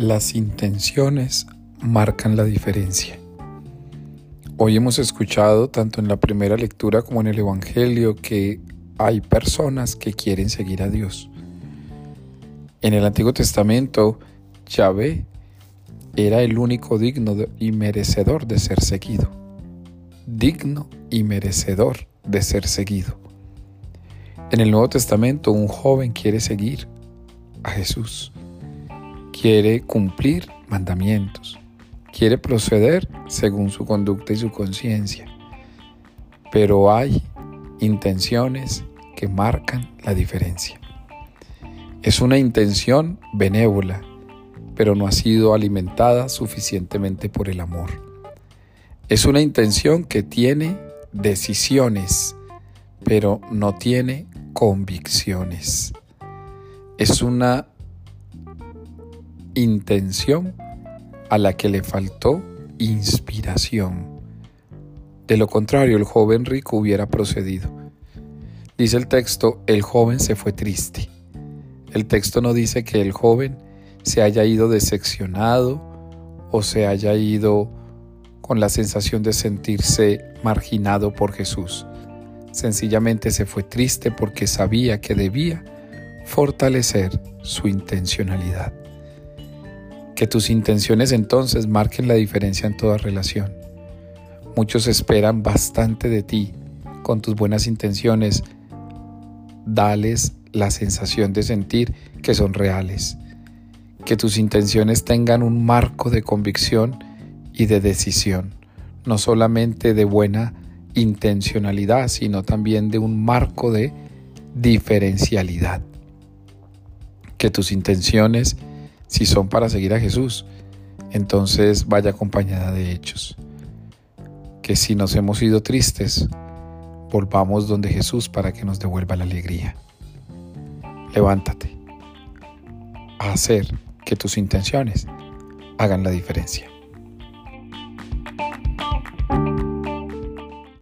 Las intenciones marcan la diferencia. Hoy hemos escuchado tanto en la primera lectura como en el Evangelio que hay personas que quieren seguir a Dios. En el Antiguo Testamento, Yahvé era el único digno y merecedor de ser seguido. Digno y merecedor de ser seguido. En el Nuevo Testamento, un joven quiere seguir a Jesús quiere cumplir mandamientos, quiere proceder según su conducta y su conciencia, pero hay intenciones que marcan la diferencia. Es una intención benévola, pero no ha sido alimentada suficientemente por el amor. Es una intención que tiene decisiones, pero no tiene convicciones. Es una intención a la que le faltó inspiración. De lo contrario, el joven rico hubiera procedido. Dice el texto, el joven se fue triste. El texto no dice que el joven se haya ido decepcionado o se haya ido con la sensación de sentirse marginado por Jesús. Sencillamente se fue triste porque sabía que debía fortalecer su intencionalidad. Que tus intenciones entonces marquen la diferencia en toda relación. Muchos esperan bastante de ti. Con tus buenas intenciones, dales la sensación de sentir que son reales. Que tus intenciones tengan un marco de convicción y de decisión, no solamente de buena intencionalidad, sino también de un marco de diferencialidad. Que tus intenciones si son para seguir a Jesús, entonces vaya acompañada de hechos. Que si nos hemos ido tristes, volvamos donde Jesús para que nos devuelva la alegría. Levántate a hacer que tus intenciones hagan la diferencia.